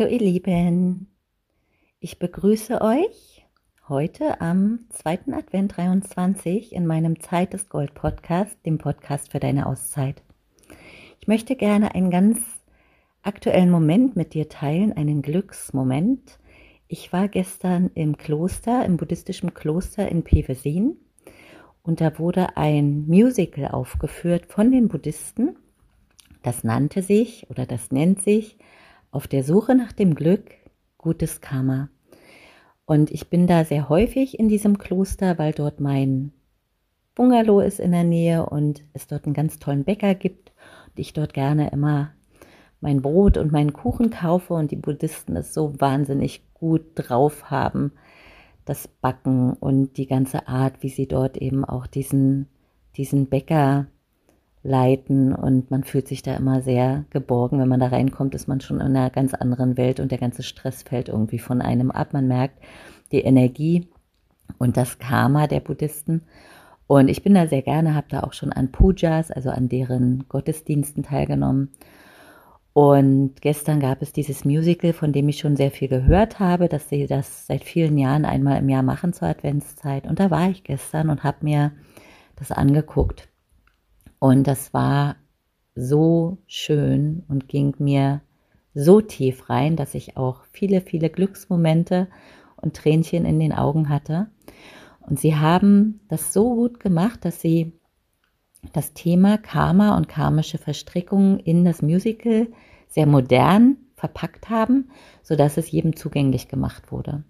Hallo ihr Lieben, ich begrüße euch heute am 2. Advent 23 in meinem Zeit des Gold Podcast, dem Podcast für deine Auszeit. Ich möchte gerne einen ganz aktuellen Moment mit dir teilen, einen Glücksmoment. Ich war gestern im Kloster, im buddhistischen Kloster in Pevesin und da wurde ein Musical aufgeführt von den Buddhisten. Das nannte sich oder das nennt sich auf der Suche nach dem Glück, gutes Karma. Und ich bin da sehr häufig in diesem Kloster, weil dort mein Bungalow ist in der Nähe und es dort einen ganz tollen Bäcker gibt und ich dort gerne immer mein Brot und meinen Kuchen kaufe und die Buddhisten es so wahnsinnig gut drauf haben, das Backen und die ganze Art, wie sie dort eben auch diesen, diesen Bäcker leiten und man fühlt sich da immer sehr geborgen. Wenn man da reinkommt, ist man schon in einer ganz anderen Welt und der ganze Stress fällt irgendwie von einem ab. Man merkt die Energie und das Karma der Buddhisten. Und ich bin da sehr gerne, habe da auch schon an Pujas, also an deren Gottesdiensten teilgenommen. Und gestern gab es dieses Musical, von dem ich schon sehr viel gehört habe, dass sie das seit vielen Jahren einmal im Jahr machen zur Adventszeit. Und da war ich gestern und habe mir das angeguckt. Und das war so schön und ging mir so tief rein, dass ich auch viele, viele Glücksmomente und Tränchen in den Augen hatte. Und sie haben das so gut gemacht, dass sie das Thema Karma und karmische Verstrickungen in das Musical sehr modern verpackt haben, sodass es jedem zugänglich gemacht wurde.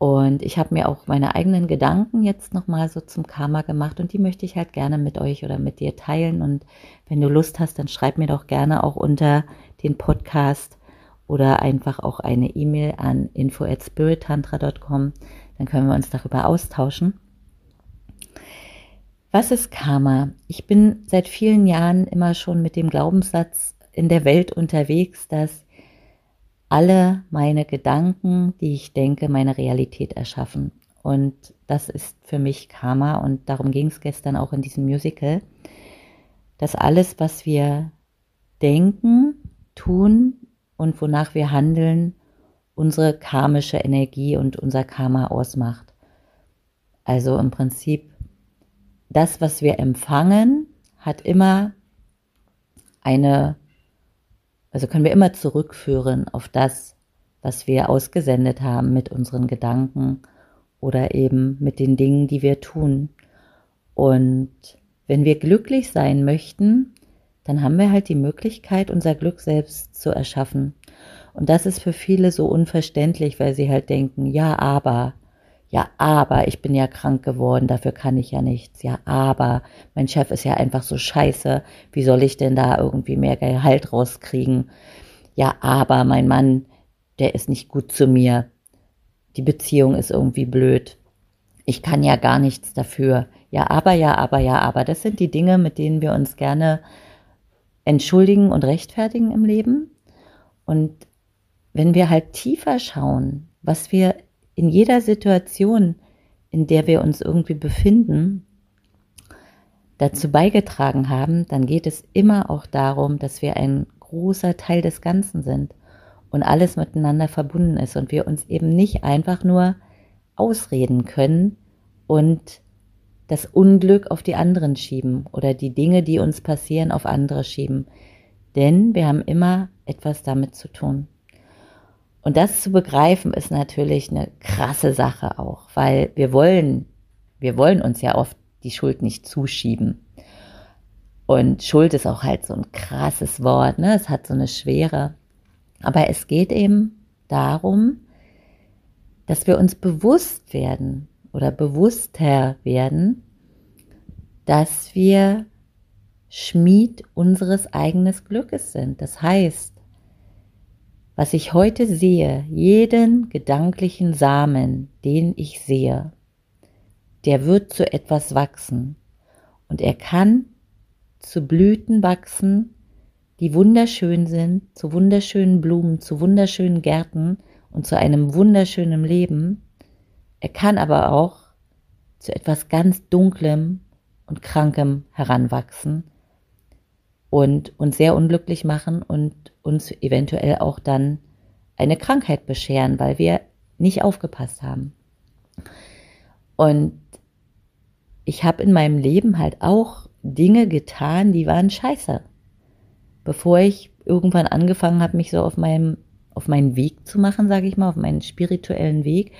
Und ich habe mir auch meine eigenen Gedanken jetzt nochmal so zum Karma gemacht und die möchte ich halt gerne mit euch oder mit dir teilen. Und wenn du Lust hast, dann schreib mir doch gerne auch unter den Podcast oder einfach auch eine E-Mail an info at spirittantra.com. Dann können wir uns darüber austauschen. Was ist Karma? Ich bin seit vielen Jahren immer schon mit dem Glaubenssatz in der Welt unterwegs, dass alle meine Gedanken, die ich denke, meine Realität erschaffen. Und das ist für mich Karma und darum ging es gestern auch in diesem Musical, dass alles, was wir denken, tun und wonach wir handeln, unsere karmische Energie und unser Karma ausmacht. Also im Prinzip, das, was wir empfangen, hat immer eine also können wir immer zurückführen auf das, was wir ausgesendet haben mit unseren Gedanken oder eben mit den Dingen, die wir tun. Und wenn wir glücklich sein möchten, dann haben wir halt die Möglichkeit, unser Glück selbst zu erschaffen. Und das ist für viele so unverständlich, weil sie halt denken, ja, aber, ja, aber ich bin ja krank geworden, dafür kann ich ja nichts. Ja, aber mein Chef ist ja einfach so scheiße. Wie soll ich denn da irgendwie mehr Gehalt rauskriegen? Ja, aber mein Mann, der ist nicht gut zu mir. Die Beziehung ist irgendwie blöd. Ich kann ja gar nichts dafür. Ja, aber, ja, aber, ja, aber. Das sind die Dinge, mit denen wir uns gerne entschuldigen und rechtfertigen im Leben. Und wenn wir halt tiefer schauen, was wir in jeder Situation, in der wir uns irgendwie befinden, dazu beigetragen haben, dann geht es immer auch darum, dass wir ein großer Teil des Ganzen sind und alles miteinander verbunden ist und wir uns eben nicht einfach nur ausreden können und das Unglück auf die anderen schieben oder die Dinge, die uns passieren, auf andere schieben. Denn wir haben immer etwas damit zu tun. Und das zu begreifen ist natürlich eine krasse Sache auch, weil wir wollen, wir wollen uns ja oft die Schuld nicht zuschieben. Und Schuld ist auch halt so ein krasses Wort, ne? Es hat so eine Schwere. Aber es geht eben darum, dass wir uns bewusst werden oder bewusster werden, dass wir Schmied unseres eigenen Glückes sind. Das heißt, was ich heute sehe, jeden gedanklichen Samen, den ich sehe, der wird zu etwas wachsen. Und er kann zu Blüten wachsen, die wunderschön sind, zu wunderschönen Blumen, zu wunderschönen Gärten und zu einem wunderschönen Leben. Er kann aber auch zu etwas ganz Dunklem und Krankem heranwachsen und uns sehr unglücklich machen und uns eventuell auch dann eine Krankheit bescheren, weil wir nicht aufgepasst haben. Und ich habe in meinem Leben halt auch Dinge getan, die waren scheiße. Bevor ich irgendwann angefangen habe, mich so auf meinem auf meinen Weg zu machen, sage ich mal, auf meinen spirituellen Weg,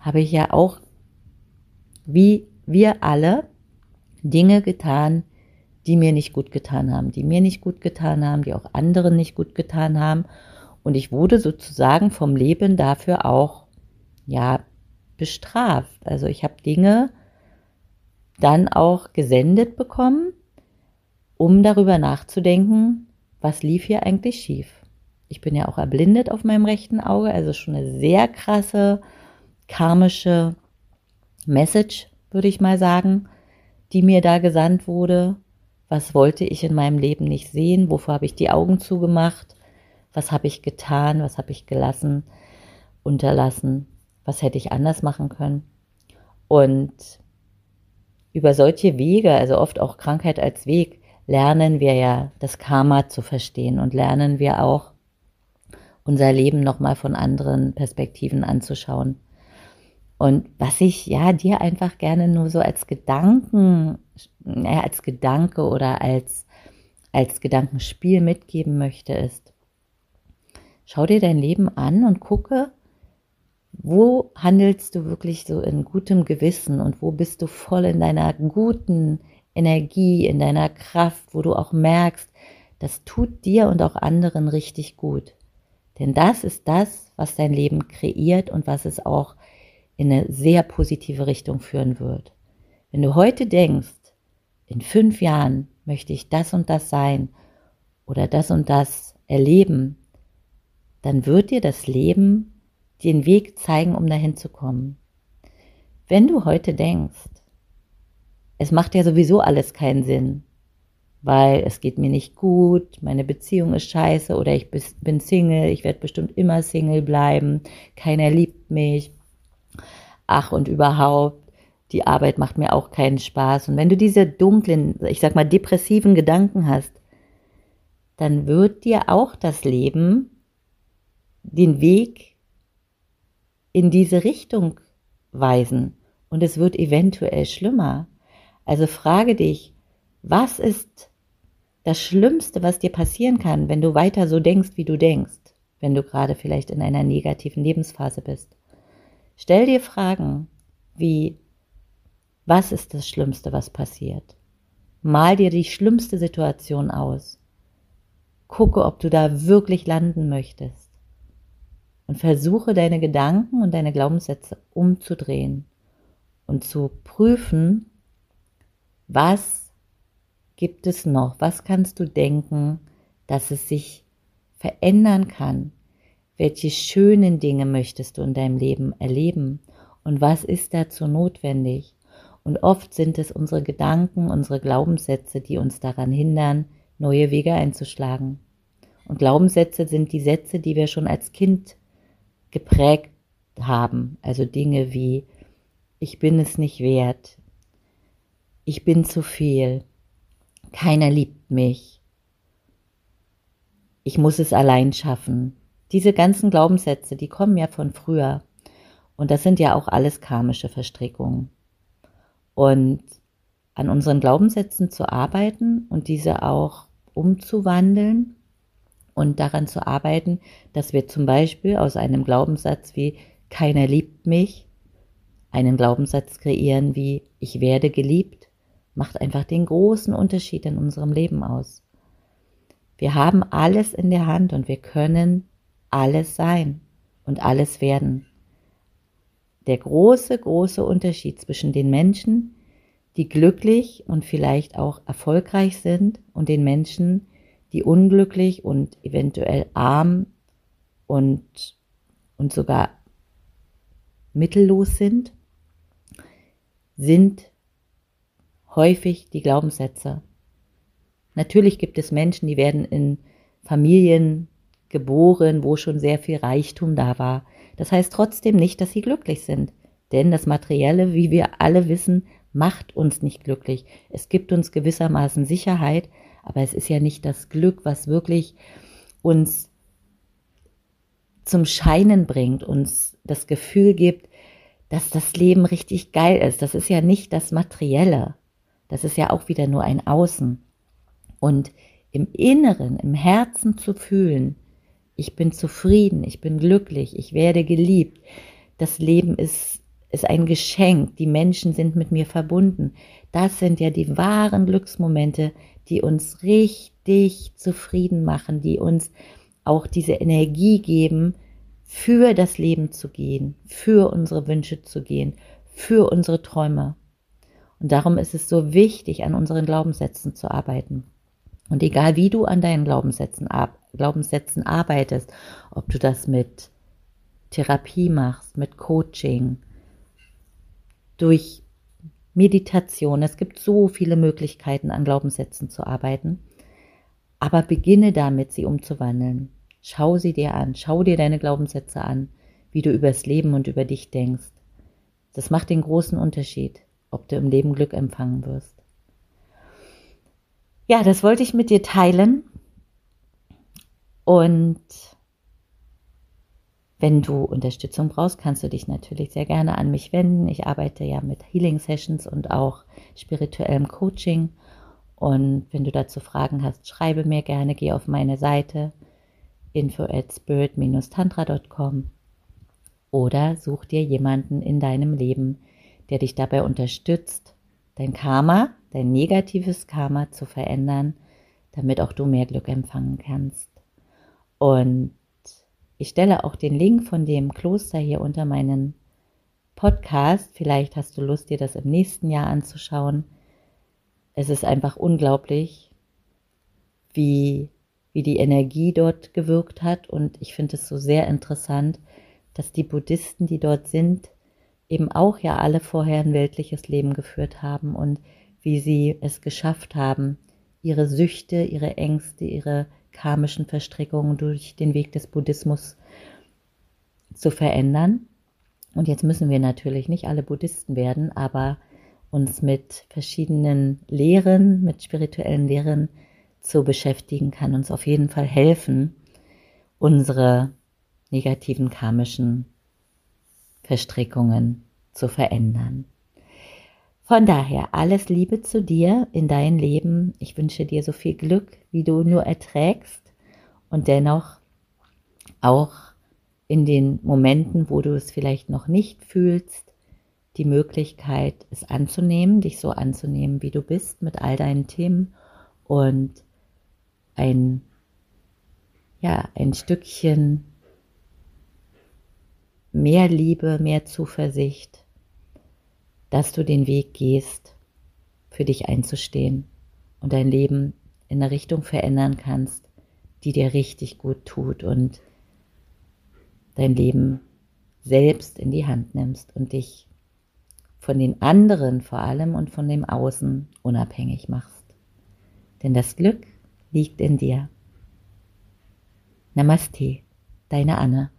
habe ich ja auch wie wir alle Dinge getan, die mir nicht gut getan haben, die mir nicht gut getan haben, die auch anderen nicht gut getan haben. Und ich wurde sozusagen vom Leben dafür auch, ja, bestraft. Also ich habe Dinge dann auch gesendet bekommen, um darüber nachzudenken, was lief hier eigentlich schief. Ich bin ja auch erblindet auf meinem rechten Auge, also schon eine sehr krasse karmische Message, würde ich mal sagen, die mir da gesandt wurde. Was wollte ich in meinem Leben nicht sehen? Wovor habe ich die Augen zugemacht? Was habe ich getan? Was habe ich gelassen, unterlassen? Was hätte ich anders machen können? Und über solche Wege, also oft auch Krankheit als Weg, lernen wir ja das Karma zu verstehen und lernen wir auch unser Leben nochmal von anderen Perspektiven anzuschauen. Und was ich ja dir einfach gerne nur so als Gedanken, ja, als Gedanke oder als, als Gedankenspiel mitgeben möchte, ist, schau dir dein Leben an und gucke, wo handelst du wirklich so in gutem Gewissen und wo bist du voll in deiner guten Energie, in deiner Kraft, wo du auch merkst, das tut dir und auch anderen richtig gut. Denn das ist das, was dein Leben kreiert und was es auch in eine sehr positive Richtung führen wird. Wenn du heute denkst, in fünf Jahren möchte ich das und das sein oder das und das erleben, dann wird dir das Leben den Weg zeigen, um dahin zu kommen. Wenn du heute denkst, es macht ja sowieso alles keinen Sinn, weil es geht mir nicht gut, meine Beziehung ist scheiße oder ich bin Single, ich werde bestimmt immer Single bleiben, keiner liebt mich, ach und überhaupt, die Arbeit macht mir auch keinen Spaß. Und wenn du diese dunklen, ich sag mal, depressiven Gedanken hast, dann wird dir auch das Leben den Weg in diese Richtung weisen. Und es wird eventuell schlimmer. Also frage dich, was ist das Schlimmste, was dir passieren kann, wenn du weiter so denkst, wie du denkst, wenn du gerade vielleicht in einer negativen Lebensphase bist? Stell dir Fragen wie, was ist das Schlimmste, was passiert? Mal dir die schlimmste Situation aus. Gucke, ob du da wirklich landen möchtest. Und versuche deine Gedanken und deine Glaubenssätze umzudrehen und zu prüfen, was gibt es noch, was kannst du denken, dass es sich verändern kann, welche schönen Dinge möchtest du in deinem Leben erleben und was ist dazu notwendig? Und oft sind es unsere Gedanken, unsere Glaubenssätze, die uns daran hindern, neue Wege einzuschlagen. Und Glaubenssätze sind die Sätze, die wir schon als Kind geprägt haben. Also Dinge wie, ich bin es nicht wert, ich bin zu viel, keiner liebt mich, ich muss es allein schaffen, diese ganzen Glaubenssätze, die kommen ja von früher. Und das sind ja auch alles karmische Verstrickungen. Und an unseren Glaubenssätzen zu arbeiten und diese auch umzuwandeln und daran zu arbeiten, dass wir zum Beispiel aus einem Glaubenssatz wie keiner liebt mich einen Glaubenssatz kreieren wie ich werde geliebt, macht einfach den großen Unterschied in unserem Leben aus. Wir haben alles in der Hand und wir können alles sein und alles werden. Der große, große Unterschied zwischen den Menschen, die glücklich und vielleicht auch erfolgreich sind und den Menschen, die unglücklich und eventuell arm und, und sogar mittellos sind, sind häufig die Glaubenssätze. Natürlich gibt es Menschen, die werden in Familien geboren, wo schon sehr viel Reichtum da war. Das heißt trotzdem nicht, dass sie glücklich sind. Denn das Materielle, wie wir alle wissen, macht uns nicht glücklich. Es gibt uns gewissermaßen Sicherheit, aber es ist ja nicht das Glück, was wirklich uns zum Scheinen bringt, uns das Gefühl gibt, dass das Leben richtig geil ist. Das ist ja nicht das Materielle. Das ist ja auch wieder nur ein Außen. Und im Inneren, im Herzen zu fühlen, ich bin zufrieden, ich bin glücklich, ich werde geliebt. Das Leben ist, ist ein Geschenk, die Menschen sind mit mir verbunden. Das sind ja die wahren Glücksmomente, die uns richtig zufrieden machen, die uns auch diese Energie geben, für das Leben zu gehen, für unsere Wünsche zu gehen, für unsere Träume. Und darum ist es so wichtig, an unseren Glaubenssätzen zu arbeiten. Und egal wie du an deinen Glaubenssätzen, Glaubenssätzen arbeitest, ob du das mit Therapie machst, mit Coaching, durch Meditation, es gibt so viele Möglichkeiten, an Glaubenssätzen zu arbeiten, aber beginne damit, sie umzuwandeln. Schau sie dir an, schau dir deine Glaubenssätze an, wie du übers Leben und über dich denkst. Das macht den großen Unterschied, ob du im Leben Glück empfangen wirst. Ja, das wollte ich mit dir teilen. Und wenn du Unterstützung brauchst, kannst du dich natürlich sehr gerne an mich wenden. Ich arbeite ja mit Healing Sessions und auch spirituellem Coaching. Und wenn du dazu Fragen hast, schreibe mir gerne, geh auf meine Seite info at spirit-tantra.com oder such dir jemanden in deinem Leben, der dich dabei unterstützt, dein Karma, dein negatives Karma zu verändern, damit auch du mehr Glück empfangen kannst. Und ich stelle auch den Link von dem Kloster hier unter meinen Podcast. Vielleicht hast du Lust, dir das im nächsten Jahr anzuschauen. Es ist einfach unglaublich, wie wie die Energie dort gewirkt hat. Und ich finde es so sehr interessant, dass die Buddhisten, die dort sind, eben auch ja alle vorher ein weltliches Leben geführt haben und wie sie es geschafft haben, ihre Süchte, ihre Ängste, ihre karmischen Verstrickungen durch den Weg des Buddhismus zu verändern. Und jetzt müssen wir natürlich nicht alle Buddhisten werden, aber uns mit verschiedenen Lehren, mit spirituellen Lehren zu beschäftigen, kann uns auf jeden Fall helfen, unsere negativen karmischen Verstrickungen zu verändern. Von daher alles Liebe zu dir in dein Leben. Ich wünsche dir so viel Glück, wie du nur erträgst und dennoch auch in den Momenten, wo du es vielleicht noch nicht fühlst, die Möglichkeit, es anzunehmen, dich so anzunehmen, wie du bist, mit all deinen Themen und ein, ja, ein Stückchen mehr Liebe, mehr Zuversicht, dass du den Weg gehst, für dich einzustehen und dein Leben in eine Richtung verändern kannst, die dir richtig gut tut und dein Leben selbst in die Hand nimmst und dich von den anderen vor allem und von dem Außen unabhängig machst. Denn das Glück liegt in dir. Namaste, deine Anne.